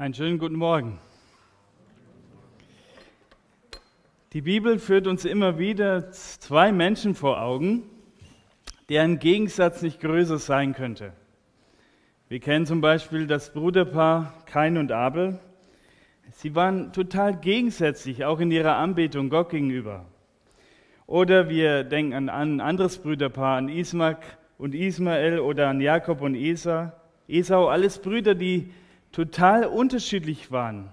Einen schönen guten Morgen. Die Bibel führt uns immer wieder zwei Menschen vor Augen, deren Gegensatz nicht größer sein könnte. Wir kennen zum Beispiel das Bruderpaar Kain und Abel. Sie waren total gegensätzlich, auch in ihrer Anbetung Gott gegenüber. Oder wir denken an ein anderes Brüderpaar, an Ismaak und Ismael oder an Jakob und Esau. Esau, alles Brüder, die total unterschiedlich waren.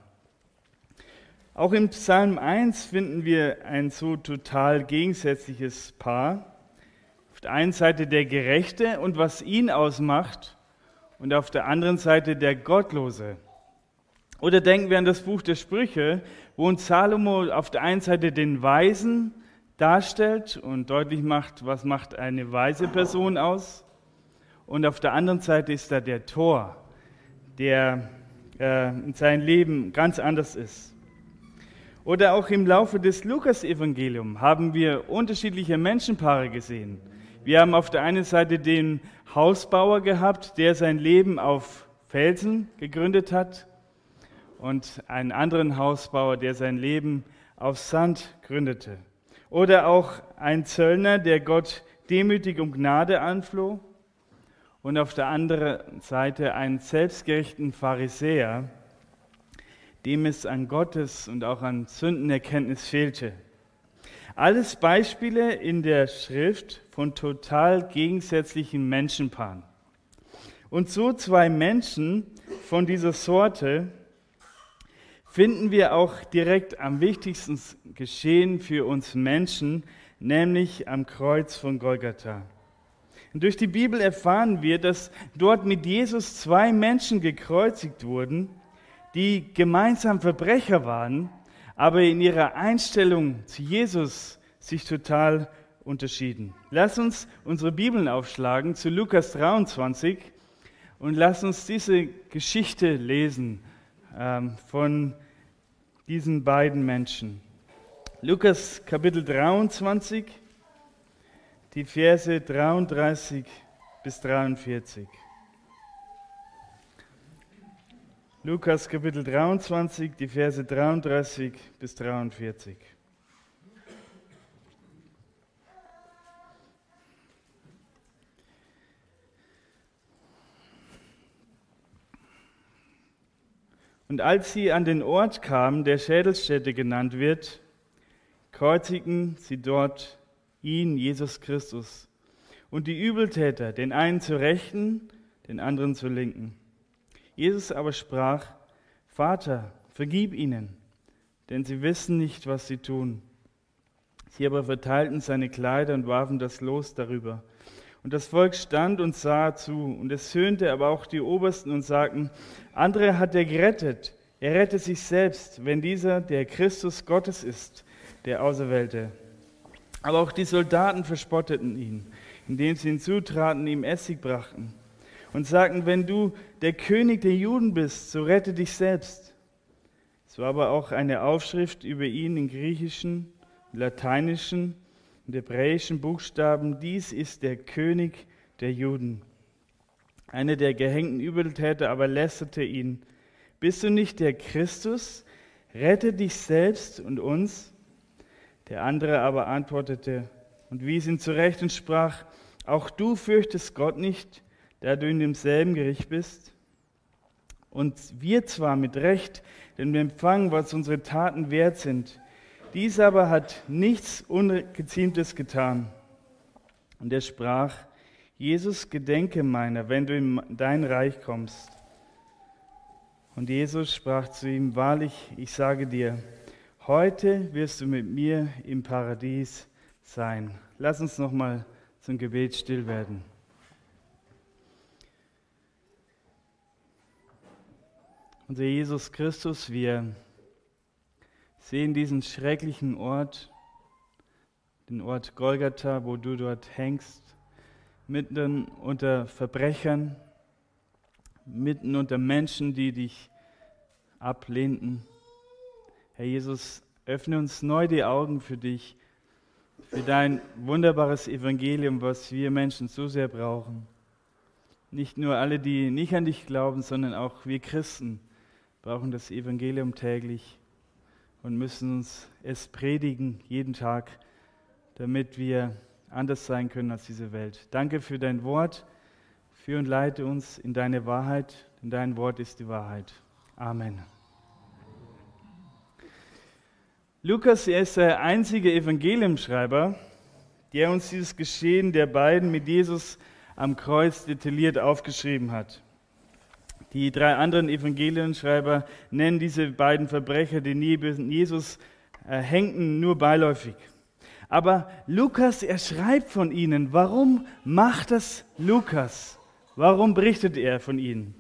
Auch im Psalm 1 finden wir ein so total gegensätzliches Paar. Auf der einen Seite der Gerechte und was ihn ausmacht und auf der anderen Seite der Gottlose. Oder denken wir an das Buch der Sprüche, wo uns Salomo auf der einen Seite den Weisen darstellt und deutlich macht, was macht eine weise Person aus. Und auf der anderen Seite ist da der Tor, der äh, in seinem Leben ganz anders ist. Oder auch im Laufe des Lukas-Evangeliums haben wir unterschiedliche Menschenpaare gesehen. Wir haben auf der einen Seite den Hausbauer gehabt, der sein Leben auf Felsen gegründet hat, und einen anderen Hausbauer, der sein Leben auf Sand gründete. Oder auch ein Zöllner, der Gott demütig um Gnade anfloh und auf der anderen Seite einen selbstgerechten Pharisäer, dem es an Gottes und auch an Sündenerkenntnis fehlte. Alles Beispiele in der Schrift von total gegensätzlichen Menschenpaaren. Und so zwei Menschen von dieser Sorte finden wir auch direkt am wichtigsten Geschehen für uns Menschen, nämlich am Kreuz von Golgatha. Und durch die Bibel erfahren wir, dass dort mit Jesus zwei Menschen gekreuzigt wurden, die gemeinsam Verbrecher waren, aber in ihrer Einstellung zu Jesus sich total unterschieden. Lass uns unsere Bibeln aufschlagen zu Lukas 23 und lass uns diese Geschichte lesen ähm, von diesen beiden Menschen. Lukas Kapitel 23 die Verse 33 bis 43. Lukas Kapitel 23, die Verse 33 bis 43. Und als sie an den Ort kamen, der Schädelstätte genannt wird, kreuzigten sie dort ihn, Jesus Christus, und die Übeltäter, den einen zur Rechten, den anderen zur Linken. Jesus aber sprach, Vater, vergib ihnen, denn sie wissen nicht, was sie tun. Sie aber verteilten seine Kleider und warfen das Los darüber. Und das Volk stand und sah zu, und es höhnte aber auch die Obersten und sagten, andere hat er gerettet, er rettet sich selbst, wenn dieser der Christus Gottes ist, der Auserwählte. Aber auch die Soldaten verspotteten ihn, indem sie hinzutraten, ihm Essig brachten und sagten, wenn du der König der Juden bist, so rette dich selbst. Es war aber auch eine Aufschrift über ihn in griechischen, lateinischen und hebräischen Buchstaben, dies ist der König der Juden. Einer der gehängten Übeltäter aber lästerte ihn, bist du nicht der Christus? Rette dich selbst und uns. Der andere aber antwortete und wies ihn zurecht und sprach, auch du fürchtest Gott nicht, da du in demselben Gericht bist? Und wir zwar mit Recht, denn wir empfangen, was unsere Taten wert sind. Dies aber hat nichts Ungeziemtes getan. Und er sprach, Jesus, gedenke meiner, wenn du in dein Reich kommst. Und Jesus sprach zu ihm, wahrlich, ich sage dir, Heute wirst du mit mir im Paradies sein. Lass uns noch mal zum Gebet still werden. Unser Jesus Christus, wir sehen diesen schrecklichen Ort, den Ort Golgatha, wo du dort hängst, mitten unter Verbrechern, mitten unter Menschen, die dich ablehnten. Herr Jesus, öffne uns neu die Augen für dich, für dein wunderbares Evangelium, was wir Menschen so sehr brauchen. Nicht nur alle, die nicht an dich glauben, sondern auch wir Christen brauchen das Evangelium täglich und müssen uns es predigen jeden Tag, damit wir anders sein können als diese Welt. Danke für dein Wort. Führ und leite uns in deine Wahrheit, denn dein Wort ist die Wahrheit. Amen. Lukas er ist der einzige Evangeliumschreiber, der uns dieses Geschehen der beiden mit Jesus am Kreuz detailliert aufgeschrieben hat. Die drei anderen Evangelienschreiber nennen diese beiden Verbrecher, die neben Jesus äh, hängten, nur beiläufig. Aber Lukas, er schreibt von ihnen. Warum macht das Lukas? Warum berichtet er von ihnen?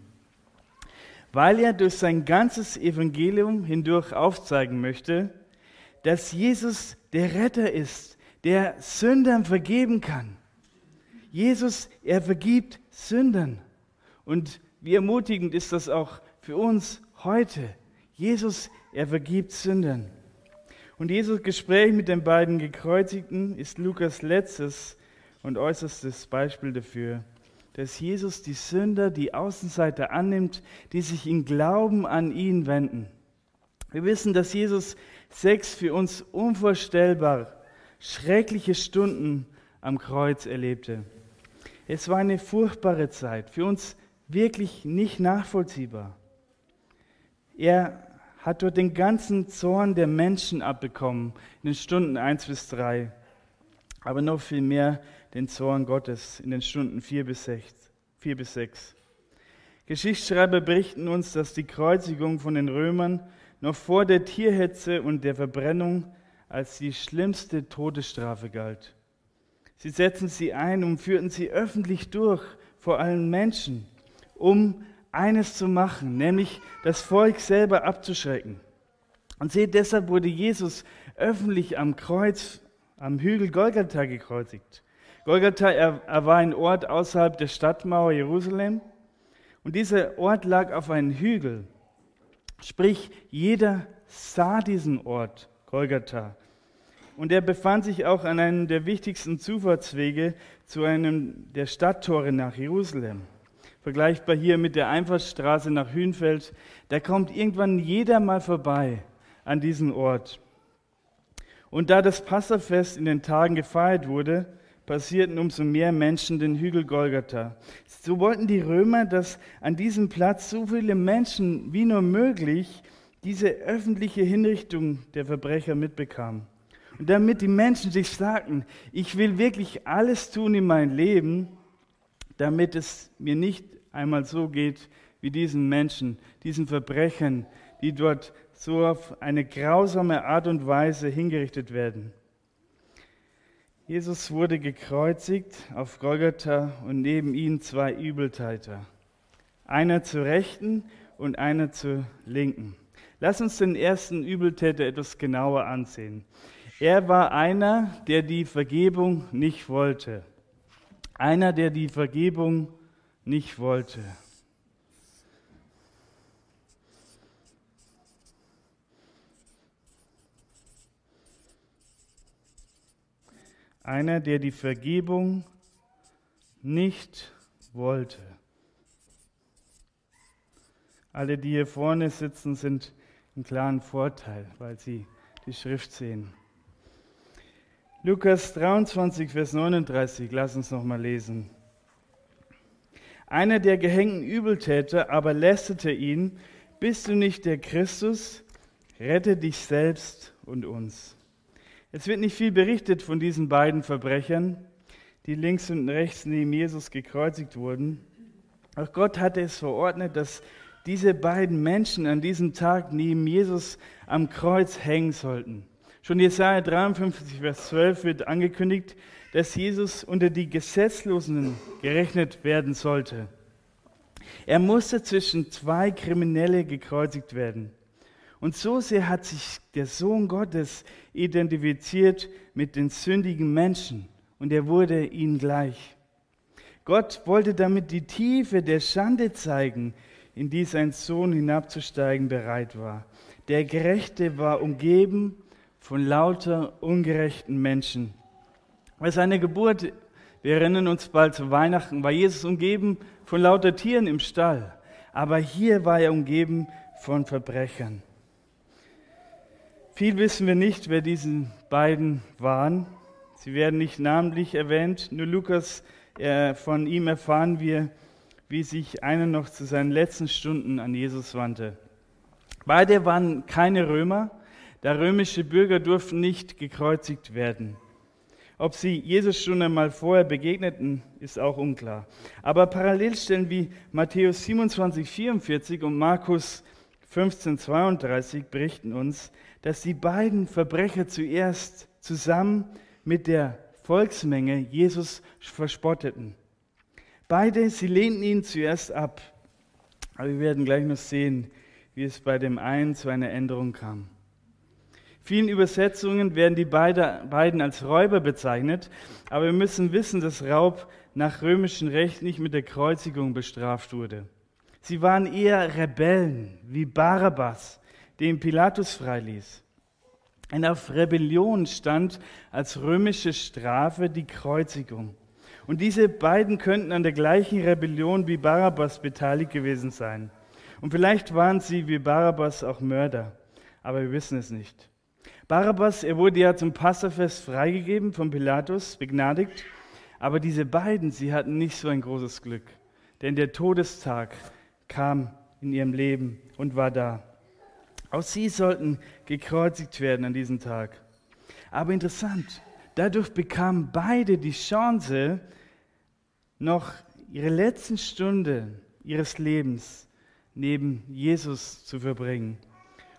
Weil er durch sein ganzes Evangelium hindurch aufzeigen möchte, dass Jesus der Retter ist, der Sündern vergeben kann. Jesus, er vergibt Sündern. Und wie ermutigend ist das auch für uns heute? Jesus, er vergibt Sündern. Und Jesus Gespräch mit den beiden Gekreuzigten ist Lukas letztes und äußerstes Beispiel dafür, dass Jesus die Sünder, die Außenseiter annimmt, die sich in Glauben an ihn wenden. Wir wissen, dass Jesus sechs für uns unvorstellbar schreckliche Stunden am Kreuz erlebte. Es war eine furchtbare Zeit, für uns wirklich nicht nachvollziehbar. Er hat dort den ganzen Zorn der Menschen abbekommen, in den Stunden 1 bis 3, aber noch viel mehr den Zorn Gottes in den Stunden 4 bis 6. 4 bis 6. Geschichtsschreiber berichten uns, dass die Kreuzigung von den Römern noch vor der Tierhetze und der Verbrennung als die schlimmste Todesstrafe galt. Sie setzten sie ein und führten sie öffentlich durch vor allen Menschen um eines zu machen, nämlich das Volk selber abzuschrecken. Und seht, deshalb wurde Jesus öffentlich am Kreuz, am Hügel Golgatha gekreuzigt. Golgatha, er, er war ein Ort außerhalb der Stadtmauer Jerusalem. Und dieser Ort lag auf einem Hügel. Sprich, jeder sah diesen Ort, Golgatha. Und er befand sich auch an einem der wichtigsten Zufahrtswege zu einem der Stadttore nach Jerusalem vergleichbar hier mit der Einfahrtsstraße nach Hünfeld, da kommt irgendwann jeder mal vorbei an diesen Ort. Und da das Passafest in den Tagen gefeiert wurde, passierten umso mehr Menschen den Hügel Golgatha. So wollten die Römer, dass an diesem Platz so viele Menschen wie nur möglich diese öffentliche Hinrichtung der Verbrecher mitbekamen. Und damit die Menschen sich sagten, ich will wirklich alles tun in meinem Leben, damit es mir nicht einmal so geht wie diesen Menschen, diesen Verbrechern, die dort so auf eine grausame Art und Weise hingerichtet werden. Jesus wurde gekreuzigt auf Golgatha und neben ihm zwei Übeltäter. Einer zur Rechten und einer zur Linken. Lass uns den ersten Übeltäter etwas genauer ansehen. Er war einer, der die Vergebung nicht wollte. Einer, der die Vergebung nicht wollte. Einer, der die Vergebung nicht wollte. Alle, die hier vorne sitzen, sind im klaren Vorteil, weil sie die Schrift sehen. Lukas 23, Vers 39, lass uns noch mal lesen. Einer der gehängten Übeltäter aber lästerte ihn, bist du nicht der Christus? Rette dich selbst und uns. Es wird nicht viel berichtet von diesen beiden Verbrechern, die links und rechts neben Jesus gekreuzigt wurden. Auch Gott hatte es verordnet, dass diese beiden Menschen an diesem Tag neben Jesus am Kreuz hängen sollten. Schon Jesaja 53, Vers 12 wird angekündigt, dass Jesus unter die Gesetzlosen gerechnet werden sollte. Er musste zwischen zwei Kriminelle gekreuzigt werden. Und so sehr hat sich der Sohn Gottes identifiziert mit den sündigen Menschen und er wurde ihnen gleich. Gott wollte damit die Tiefe der Schande zeigen, in die sein Sohn hinabzusteigen bereit war. Der Gerechte war umgeben von lauter ungerechten Menschen. Bei seiner Geburt, wir erinnern uns bald zu Weihnachten, war Jesus umgeben von lauter Tieren im Stall. Aber hier war er umgeben von Verbrechern. Viel wissen wir nicht, wer diese beiden waren. Sie werden nicht namentlich erwähnt, nur Lukas, äh, von ihm erfahren wir, wie sich einer noch zu seinen letzten Stunden an Jesus wandte. Beide waren keine Römer, da römische Bürger durften nicht gekreuzigt werden. Ob sie Jesus schon einmal vorher begegneten, ist auch unklar. Aber Parallelstellen wie Matthäus 27, 44 und Markus 15, 32 berichten uns, dass die beiden Verbrecher zuerst zusammen mit der Volksmenge Jesus verspotteten. Beide, sie lehnten ihn zuerst ab. Aber wir werden gleich noch sehen, wie es bei dem einen zu einer Änderung kam. Vielen Übersetzungen werden die beiden als Räuber bezeichnet, aber wir müssen wissen, dass Raub nach römischem Recht nicht mit der Kreuzigung bestraft wurde. Sie waren eher Rebellen wie Barabbas, den Pilatus freiließ. Und auf Rebellion stand als römische Strafe die Kreuzigung. Und diese beiden könnten an der gleichen Rebellion wie Barabbas beteiligt gewesen sein. Und vielleicht waren sie wie Barabbas auch Mörder, aber wir wissen es nicht. Barabbas, er wurde ja zum Passafest freigegeben von Pilatus, begnadigt, aber diese beiden, sie hatten nicht so ein großes Glück, denn der Todestag kam in ihrem Leben und war da. Auch sie sollten gekreuzigt werden an diesem Tag. Aber interessant, dadurch bekamen beide die Chance, noch ihre letzten Stunden ihres Lebens neben Jesus zu verbringen.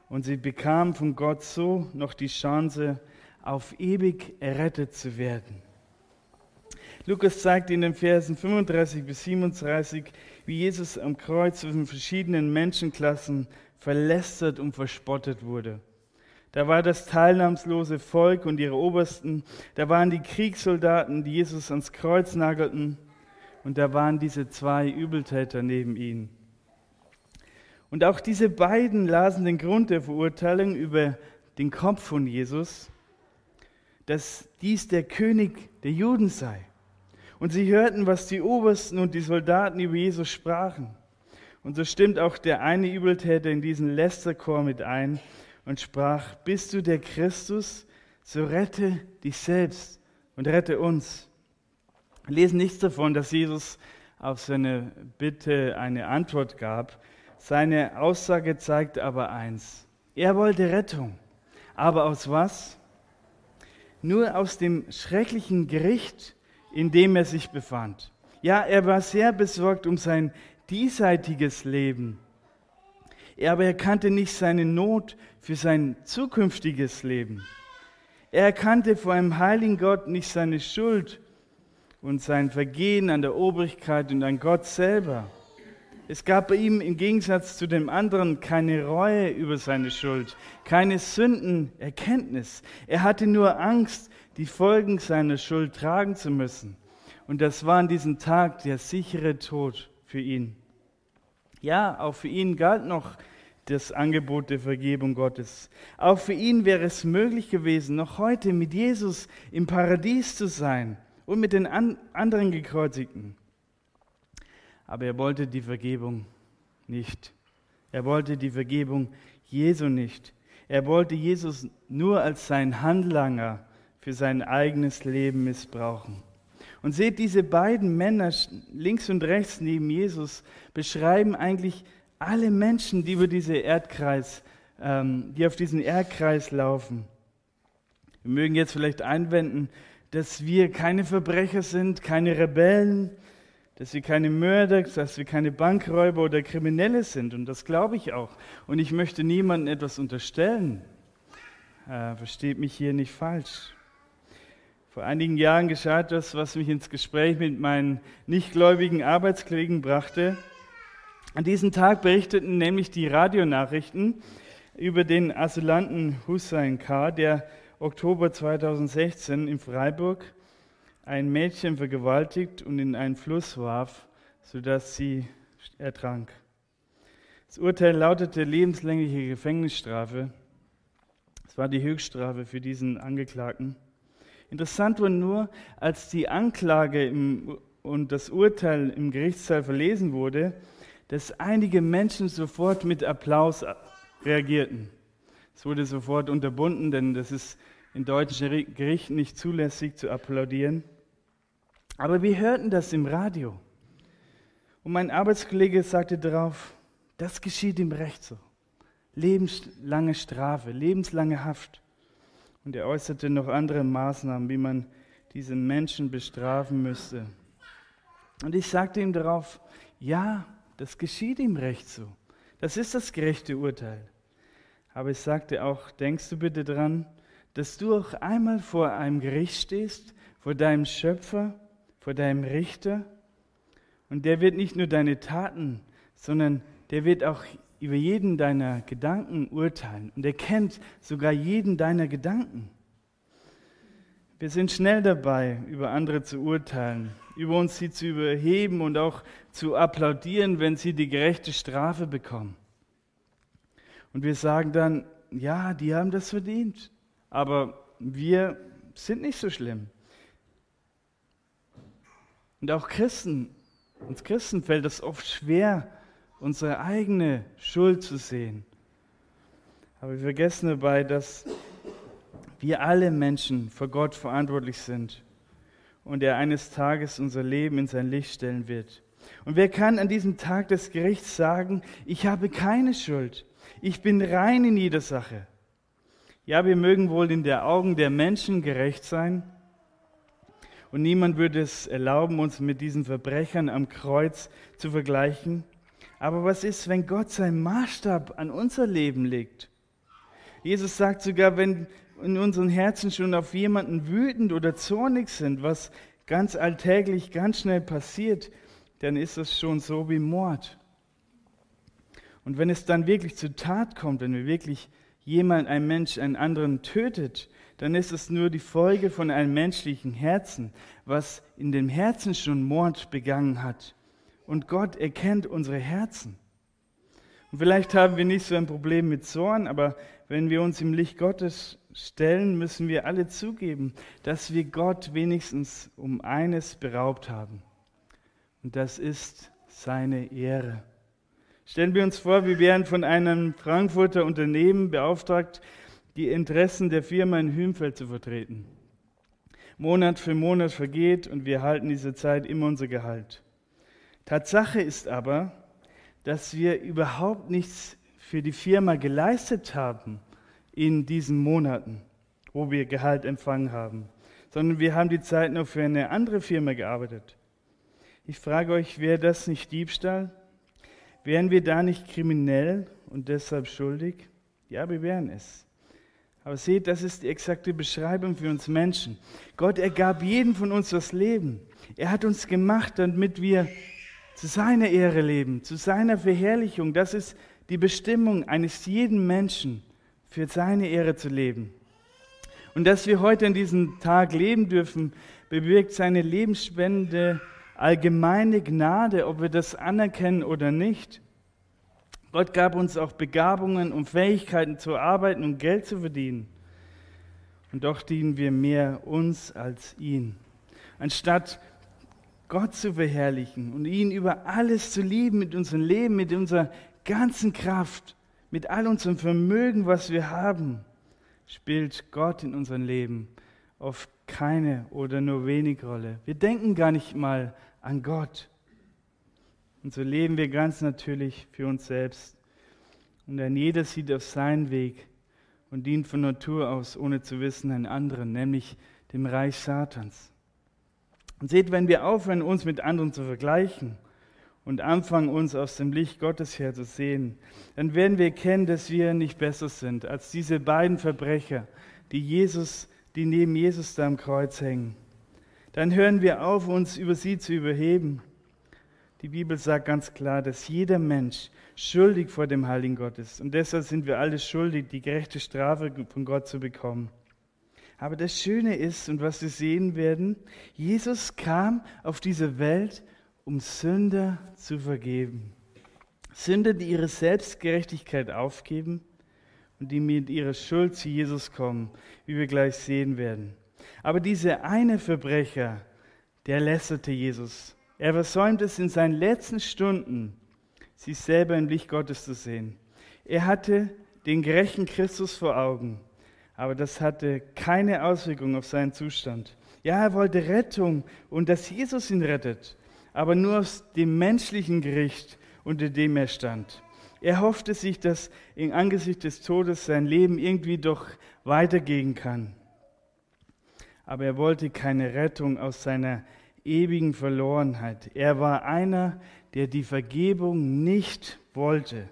Und sie bekamen von Gott so noch die Chance, auf ewig errettet zu werden. Lukas zeigt in den Versen 35 bis 37, wie Jesus am Kreuz zwischen verschiedenen Menschenklassen verlästert und verspottet wurde. Da war das teilnahmslose Volk und ihre Obersten, da waren die Kriegssoldaten, die Jesus ans Kreuz nagelten, und da waren diese zwei Übeltäter neben ihm. Und auch diese beiden lasen den Grund der Verurteilung über den Kopf von Jesus, dass dies der König der Juden sei. Und sie hörten, was die Obersten und die Soldaten über Jesus sprachen. Und so stimmt auch der eine Übeltäter in diesen Lästerchor mit ein und sprach, bist du der Christus, so rette dich selbst und rette uns. Wir lesen nichts davon, dass Jesus auf seine Bitte eine Antwort gab. Seine Aussage zeigt aber eins. Er wollte Rettung. Aber aus was? Nur aus dem schrecklichen Gericht, in dem er sich befand. Ja, er war sehr besorgt um sein diesseitiges Leben. Aber er erkannte nicht seine Not für sein zukünftiges Leben. Er erkannte vor einem heiligen Gott nicht seine Schuld und sein Vergehen an der Obrigkeit und an Gott selber. Es gab bei ihm im Gegensatz zu dem anderen keine Reue über seine Schuld, keine Sündenerkenntnis. Er hatte nur Angst, die Folgen seiner Schuld tragen zu müssen. Und das war an diesem Tag der sichere Tod für ihn. Ja, auch für ihn galt noch das Angebot der Vergebung Gottes. Auch für ihn wäre es möglich gewesen, noch heute mit Jesus im Paradies zu sein und mit den anderen Gekreuzigten. Aber er wollte die Vergebung nicht. Er wollte die Vergebung Jesu nicht. Er wollte Jesus nur als sein Handlanger für sein eigenes Leben missbrauchen. Und seht, diese beiden Männer links und rechts neben Jesus beschreiben eigentlich alle Menschen, die über diese Erdkreis, ähm, die auf diesen Erdkreis laufen. Wir mögen jetzt vielleicht einwenden, dass wir keine Verbrecher sind, keine Rebellen, dass wir keine Mörder, dass wir keine Bankräuber oder Kriminelle sind. Und das glaube ich auch. Und ich möchte niemandem etwas unterstellen. Äh, versteht mich hier nicht falsch. Vor einigen Jahren geschah etwas, was mich ins Gespräch mit meinen nichtgläubigen Arbeitskollegen brachte. An diesem Tag berichteten nämlich die Radionachrichten über den Asylanten Hussein K., der Oktober 2016 in Freiburg ein Mädchen vergewaltigt und in einen Fluss warf, sodass sie ertrank. Das Urteil lautete lebenslängliche Gefängnisstrafe. Es war die Höchststrafe für diesen Angeklagten. Interessant war nur, als die Anklage im, und das Urteil im Gerichtssaal verlesen wurde, dass einige Menschen sofort mit Applaus reagierten. Es wurde sofort unterbunden, denn das ist in deutschen Gerichten nicht zulässig zu applaudieren. Aber wir hörten das im Radio. Und mein Arbeitskollege sagte darauf, das geschieht ihm recht so. Lebenslange Strafe, lebenslange Haft. Und er äußerte noch andere Maßnahmen, wie man diese Menschen bestrafen müsste. Und ich sagte ihm darauf, ja, das geschieht ihm recht so. Das ist das gerechte Urteil. Aber ich sagte auch, denkst du bitte dran, dass du auch einmal vor einem Gericht stehst, vor deinem Schöpfer, vor deinem Richter? Und der wird nicht nur deine Taten, sondern der wird auch über jeden deiner Gedanken urteilen. Und er kennt sogar jeden deiner Gedanken. Wir sind schnell dabei, über andere zu urteilen, über uns sie zu überheben und auch zu applaudieren, wenn sie die gerechte Strafe bekommen. Und wir sagen dann, ja, die haben das verdient, aber wir sind nicht so schlimm. Und auch Christen, uns Christen fällt es oft schwer, unsere eigene Schuld zu sehen. Aber wir vergessen dabei, dass wir alle Menschen vor Gott verantwortlich sind und er eines Tages unser Leben in sein Licht stellen wird. Und wer kann an diesem Tag des Gerichts sagen, ich habe keine Schuld, ich bin rein in jeder Sache? Ja, wir mögen wohl in der Augen der Menschen gerecht sein, und niemand würde es erlauben, uns mit diesen Verbrechern am Kreuz zu vergleichen. Aber was ist, wenn Gott seinen Maßstab an unser Leben legt? Jesus sagt sogar, wenn in unseren Herzen schon auf jemanden wütend oder zornig sind, was ganz alltäglich, ganz schnell passiert, dann ist es schon so wie Mord. Und wenn es dann wirklich zur Tat kommt, wenn wir wirklich jemand, ein Mensch, einen anderen tötet, dann ist es nur die Folge von einem menschlichen Herzen, was in dem Herzen schon Mord begangen hat. Und Gott erkennt unsere Herzen. Und vielleicht haben wir nicht so ein Problem mit Zorn, aber wenn wir uns im Licht Gottes stellen, müssen wir alle zugeben, dass wir Gott wenigstens um eines beraubt haben. Und das ist seine Ehre. Stellen wir uns vor, wir wären von einem Frankfurter Unternehmen beauftragt, die Interessen der Firma in Hümfeld zu vertreten. Monat für Monat vergeht und wir erhalten diese Zeit immer unser Gehalt. Tatsache ist aber, dass wir überhaupt nichts für die Firma geleistet haben in diesen Monaten, wo wir Gehalt empfangen haben, sondern wir haben die Zeit noch für eine andere Firma gearbeitet. Ich frage euch, wäre das nicht Diebstahl? Wären wir da nicht kriminell und deshalb schuldig? Ja, wir wären es. Aber seht, das ist die exakte Beschreibung für uns Menschen. Gott ergab jedem von uns das Leben. Er hat uns gemacht, damit wir zu seiner Ehre leben, zu seiner Verherrlichung. Das ist die Bestimmung eines jeden Menschen, für seine Ehre zu leben. Und dass wir heute an diesem Tag leben dürfen, bewirkt seine lebensspende allgemeine Gnade, ob wir das anerkennen oder nicht. Gott gab uns auch Begabungen und Fähigkeiten zu arbeiten und Geld zu verdienen. Und doch dienen wir mehr uns als ihn. Anstatt Gott zu verherrlichen und ihn über alles zu lieben mit unserem Leben, mit unserer ganzen Kraft, mit all unserem Vermögen, was wir haben, spielt Gott in unserem Leben oft keine oder nur wenig Rolle. Wir denken gar nicht mal an Gott. Und so leben wir ganz natürlich für uns selbst. Und ein jeder sieht auf seinen Weg und dient von Natur aus, ohne zu wissen, einen anderen, nämlich dem Reich Satans. Und seht, wenn wir aufhören, uns mit anderen zu vergleichen und anfangen, uns aus dem Licht Gottes her zu sehen, dann werden wir erkennen, dass wir nicht besser sind als diese beiden Verbrecher, die Jesus, die neben Jesus da am Kreuz hängen. Dann hören wir auf, uns über sie zu überheben. Die Bibel sagt ganz klar, dass jeder Mensch schuldig vor dem Heiligen Gott ist. Und deshalb sind wir alle schuldig, die gerechte Strafe von Gott zu bekommen. Aber das Schöne ist, und was wir sehen werden, Jesus kam auf diese Welt, um Sünder zu vergeben. Sünder, die ihre Selbstgerechtigkeit aufgeben und die mit ihrer Schuld zu Jesus kommen, wie wir gleich sehen werden. Aber dieser eine Verbrecher, der lästerte Jesus. Er versäumt es in seinen letzten Stunden, sich selber im Licht Gottes zu sehen. Er hatte den gerechten Christus vor Augen, aber das hatte keine Auswirkung auf seinen Zustand. Ja, er wollte Rettung und dass Jesus ihn rettet, aber nur aus dem menschlichen Gericht, unter dem er stand. Er hoffte sich, dass im Angesicht des Todes sein Leben irgendwie doch weitergehen kann. Aber er wollte keine Rettung aus seiner ewigen Verlorenheit. Er war einer, der die Vergebung nicht wollte.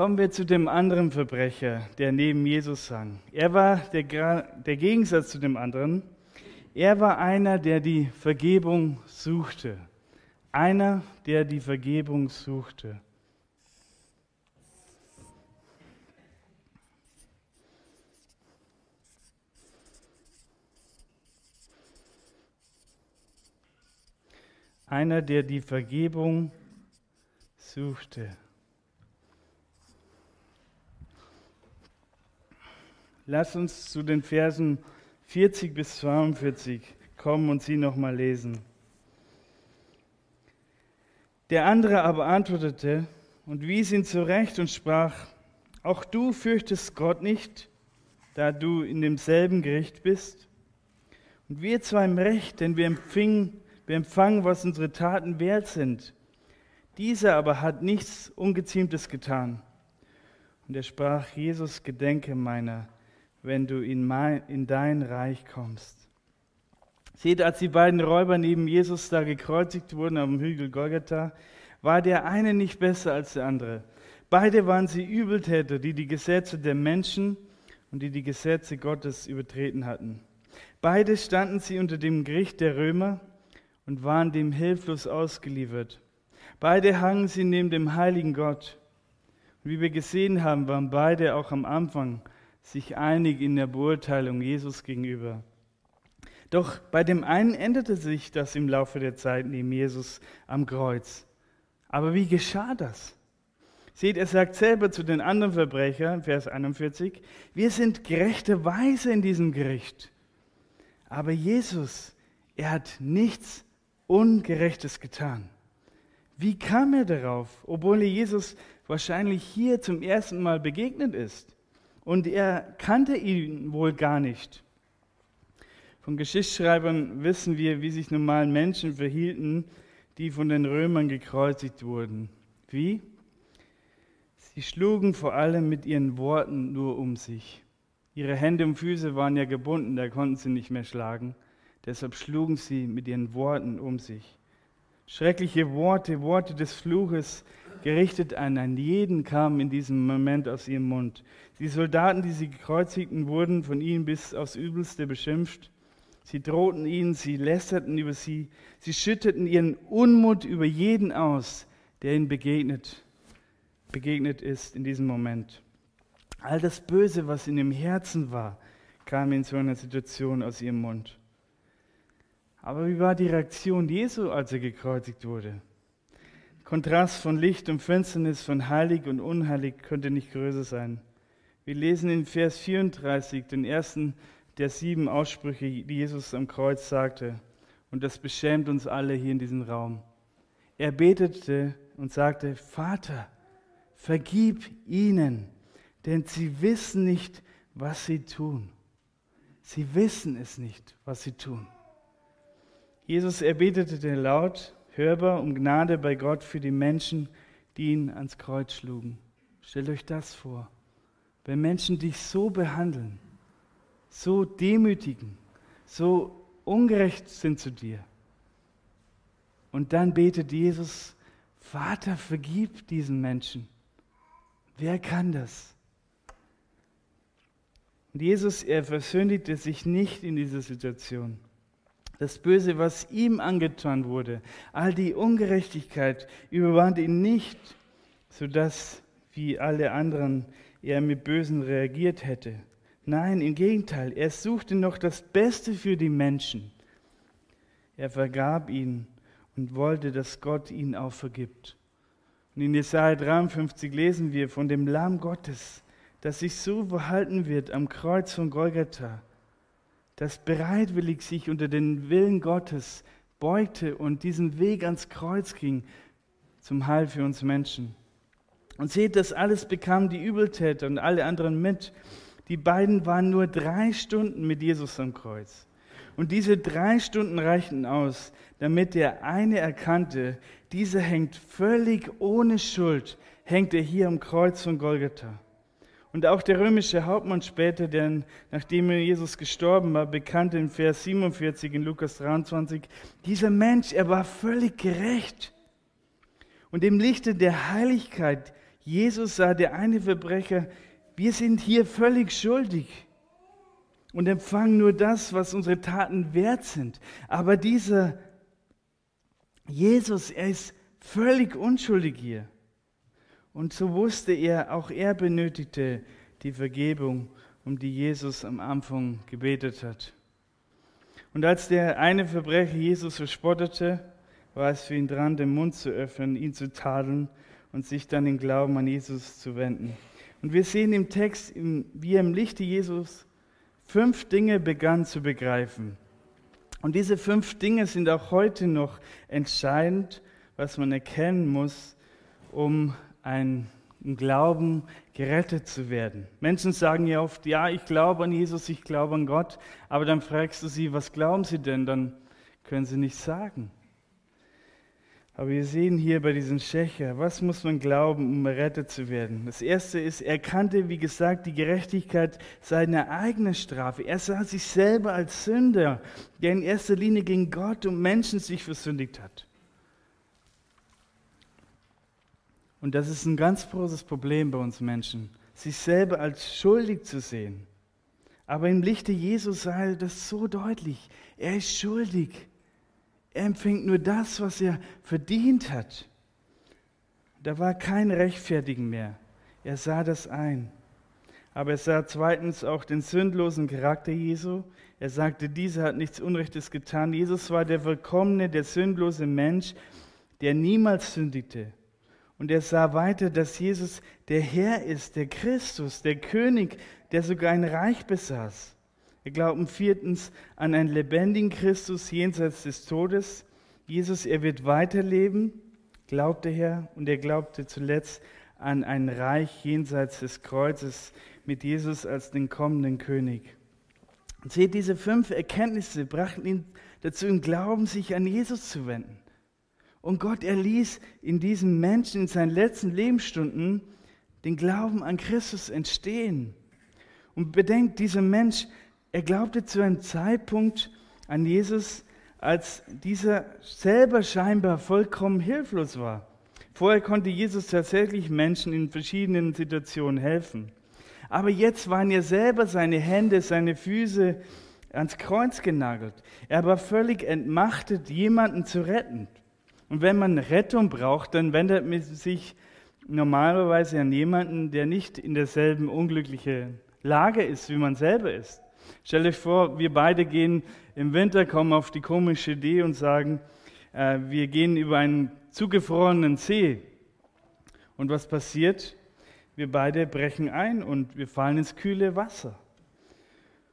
Kommen wir zu dem anderen Verbrecher, der neben Jesus sang. Er war der, der Gegensatz zu dem anderen. Er war einer, der die Vergebung suchte. Einer, der die Vergebung suchte. einer, der die Vergebung suchte. Lass uns zu den Versen 40 bis 42 kommen und sie nochmal lesen. Der andere aber antwortete und wies ihn zurecht und sprach, auch du fürchtest Gott nicht, da du in demselben Gericht bist. Und wir zwar im Recht, denn wir empfingen wir empfangen, was unsere Taten wert sind. Dieser aber hat nichts Ungeziemtes getan. Und er sprach, Jesus, gedenke meiner, wenn du in, mein, in dein Reich kommst. Seht, als die beiden Räuber neben Jesus da gekreuzigt wurden am Hügel Golgatha, war der eine nicht besser als der andere. Beide waren sie Übeltäter, die die Gesetze der Menschen und die die Gesetze Gottes übertreten hatten. Beide standen sie unter dem Gericht der Römer und waren dem hilflos ausgeliefert. Beide hangen sie neben dem heiligen Gott. Und wie wir gesehen haben, waren beide auch am Anfang sich einig in der Beurteilung Jesus gegenüber. Doch bei dem einen änderte sich das im Laufe der Zeit neben Jesus am Kreuz. Aber wie geschah das? Seht, er sagt selber zu den anderen Verbrechern, Vers 41, wir sind gerechterweise in diesem Gericht. Aber Jesus, er hat nichts Ungerechtes getan. Wie kam er darauf, obwohl Jesus wahrscheinlich hier zum ersten Mal begegnet ist? Und er kannte ihn wohl gar nicht. Von Geschichtsschreibern wissen wir, wie sich normalen Menschen verhielten, die von den Römern gekreuzigt wurden. Wie? Sie schlugen vor allem mit ihren Worten nur um sich. Ihre Hände und Füße waren ja gebunden, da konnten sie nicht mehr schlagen. Deshalb schlugen sie mit ihren Worten um sich. Schreckliche Worte, Worte des Fluches, gerichtet an, an jeden, kamen in diesem Moment aus ihrem Mund. Die Soldaten, die sie gekreuzigten, wurden von ihnen bis aufs Übelste beschimpft. Sie drohten ihnen, sie lästerten über sie, sie schütteten ihren Unmut über jeden aus, der ihnen begegnet, begegnet ist in diesem Moment. All das Böse, was in ihrem Herzen war, kam in so einer Situation aus ihrem Mund. Aber wie war die Reaktion Jesu, als er gekreuzigt wurde? Kontrast von Licht und Finsternis, von heilig und unheilig könnte nicht größer sein. Wir lesen in Vers 34 den ersten der sieben Aussprüche, die Jesus am Kreuz sagte. Und das beschämt uns alle hier in diesem Raum. Er betete und sagte, Vater, vergib ihnen, denn sie wissen nicht, was sie tun. Sie wissen es nicht, was sie tun. Jesus erbetete laut, hörbar um Gnade bei Gott für die Menschen, die ihn ans Kreuz schlugen. Stellt euch das vor. Wenn Menschen dich so behandeln, so demütigen, so ungerecht sind zu dir, und dann betet Jesus, Vater, vergib diesen Menschen. Wer kann das? Und Jesus, er versündigte sich nicht in dieser Situation das Böse, was ihm angetan wurde, all die Ungerechtigkeit überwand ihn nicht, sodass wie alle anderen er mit Bösen reagiert hätte. Nein, im Gegenteil, er suchte noch das Beste für die Menschen. Er vergab ihnen und wollte, dass Gott ihn auch vergibt. Und in Jesaja 53 lesen wir von dem Lamm Gottes, das sich so verhalten wird am Kreuz von Golgatha das bereitwillig sich unter den Willen Gottes beugte und diesen Weg ans Kreuz ging, zum Heil für uns Menschen. Und seht, das alles bekamen die Übeltäter und alle anderen mit. Die beiden waren nur drei Stunden mit Jesus am Kreuz. Und diese drei Stunden reichten aus, damit der eine erkannte, dieser hängt völlig ohne Schuld, hängt er hier am Kreuz von Golgatha. Und auch der römische Hauptmann später, der nachdem Jesus gestorben war, bekannte in Vers 47 in Lukas 23, dieser Mensch, er war völlig gerecht. Und im Lichte der Heiligkeit, Jesus sah der eine Verbrecher, wir sind hier völlig schuldig und empfangen nur das, was unsere Taten wert sind. Aber dieser Jesus, er ist völlig unschuldig hier. Und so wusste er, auch er benötigte die Vergebung, um die Jesus am Anfang gebetet hat. Und als der eine Verbrecher Jesus verspottete, war es für ihn dran, den Mund zu öffnen, ihn zu tadeln und sich dann in Glauben an Jesus zu wenden. Und wir sehen im Text, wie er im Lichte Jesus fünf Dinge begann zu begreifen. Und diese fünf Dinge sind auch heute noch entscheidend, was man erkennen muss, um ein Glauben gerettet zu werden. Menschen sagen ja oft, ja, ich glaube an Jesus, ich glaube an Gott, aber dann fragst du sie, was glauben sie denn? Dann können sie nicht sagen. Aber wir sehen hier bei diesem Schächer, was muss man glauben, um errettet zu werden? Das erste ist, er kannte, wie gesagt, die Gerechtigkeit seiner eigenen Strafe. Er sah sich selber als Sünder, der in erster Linie gegen Gott und Menschen sich versündigt hat. Und das ist ein ganz großes Problem bei uns Menschen, sich selber als schuldig zu sehen. Aber im Lichte Jesus sah er das so deutlich. Er ist schuldig. Er empfängt nur das, was er verdient hat. Da war kein Rechtfertigen mehr. Er sah das ein. Aber er sah zweitens auch den sündlosen Charakter Jesu. Er sagte, dieser hat nichts Unrechtes getan. Jesus war der vollkommene, der sündlose Mensch, der niemals sündigte. Und er sah weiter, dass Jesus der Herr ist, der Christus, der König, der sogar ein Reich besaß. Wir glauben viertens an einen lebendigen Christus jenseits des Todes. Jesus, er wird weiterleben, glaubte er, und er glaubte zuletzt an ein Reich jenseits des Kreuzes mit Jesus als den kommenden König. Und seht, diese fünf Erkenntnisse brachten ihn dazu, im Glauben sich an Jesus zu wenden. Und Gott erließ in diesem Menschen in seinen letzten Lebensstunden den Glauben an Christus entstehen. Und bedenkt, dieser Mensch, er glaubte zu einem Zeitpunkt an Jesus, als dieser selber scheinbar vollkommen hilflos war. Vorher konnte Jesus tatsächlich Menschen in verschiedenen Situationen helfen. Aber jetzt waren ja selber seine Hände, seine Füße ans Kreuz genagelt. Er war völlig entmachtet, jemanden zu retten. Und wenn man Rettung braucht, dann wendet man sich normalerweise an jemanden, der nicht in derselben unglücklichen Lage ist, wie man selber ist. Stell euch vor, wir beide gehen im Winter, kommen auf die komische Idee und sagen, äh, wir gehen über einen zugefrorenen See. Und was passiert? Wir beide brechen ein und wir fallen ins kühle Wasser.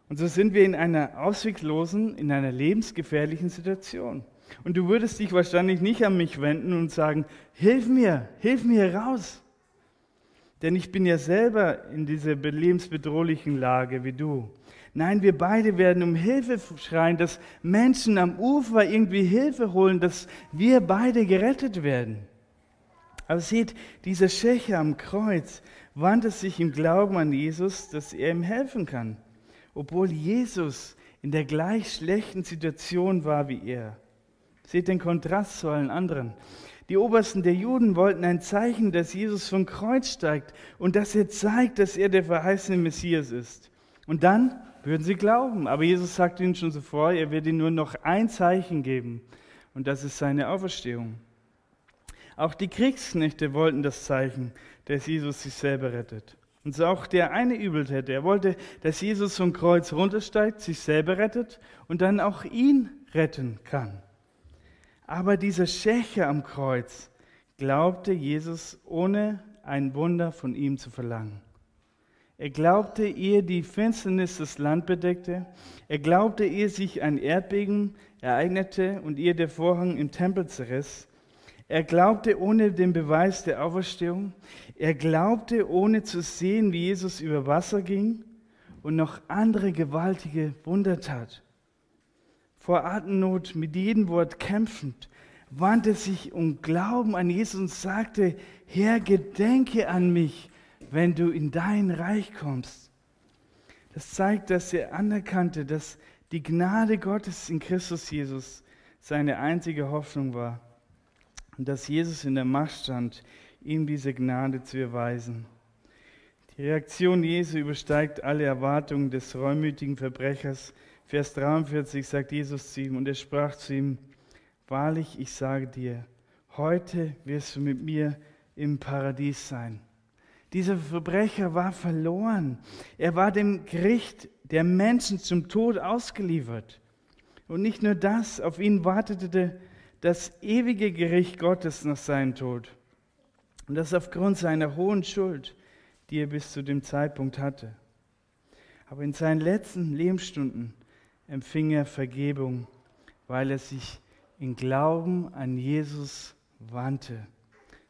Und so sind wir in einer ausweglosen, in einer lebensgefährlichen Situation. Und du würdest dich wahrscheinlich nicht an mich wenden und sagen, hilf mir, hilf mir raus. Denn ich bin ja selber in dieser lebensbedrohlichen Lage wie du. Nein, wir beide werden um Hilfe schreien, dass Menschen am Ufer irgendwie Hilfe holen, dass wir beide gerettet werden. Aber seht, dieser Schächer am Kreuz wandte sich im Glauben an Jesus, dass er ihm helfen kann, obwohl Jesus in der gleich schlechten Situation war wie er. Seht den Kontrast zu allen anderen. Die Obersten der Juden wollten ein Zeichen, dass Jesus vom Kreuz steigt und dass er zeigt, dass er der verheißene Messias ist. Und dann würden sie glauben. Aber Jesus sagte ihnen schon zuvor, er wird ihnen nur noch ein Zeichen geben. Und das ist seine Auferstehung. Auch die Kriegsknechte wollten das Zeichen, dass Jesus sich selber rettet. Und so auch der eine Übeltäter. Er wollte, dass Jesus vom Kreuz runtersteigt, sich selber rettet und dann auch ihn retten kann. Aber dieser Schächer am Kreuz glaubte Jesus, ohne ein Wunder von ihm zu verlangen. Er glaubte, ehe die Finsternis das Land bedeckte. Er glaubte, ehe sich ein Erdbeben ereignete und ehe der Vorhang im Tempel zerriss. Er glaubte ohne den Beweis der Auferstehung. Er glaubte ohne zu sehen, wie Jesus über Wasser ging und noch andere gewaltige Wunder tat. Vor Atemnot mit jedem Wort kämpfend, wandte sich um Glauben an Jesus und sagte, Herr, gedenke an mich, wenn du in dein Reich kommst. Das zeigt, dass er anerkannte, dass die Gnade Gottes in Christus Jesus seine einzige Hoffnung war und dass Jesus in der Macht stand, ihm diese Gnade zu erweisen. Die Reaktion Jesu übersteigt alle Erwartungen des reumütigen Verbrechers. Vers 43 sagt Jesus zu ihm und er sprach zu ihm, Wahrlich, ich sage dir, heute wirst du mit mir im Paradies sein. Dieser Verbrecher war verloren. Er war dem Gericht der Menschen zum Tod ausgeliefert. Und nicht nur das, auf ihn wartete das ewige Gericht Gottes nach seinem Tod. Und das aufgrund seiner hohen Schuld, die er bis zu dem Zeitpunkt hatte. Aber in seinen letzten Lebensstunden empfing er Vergebung, weil er sich in Glauben an Jesus wandte.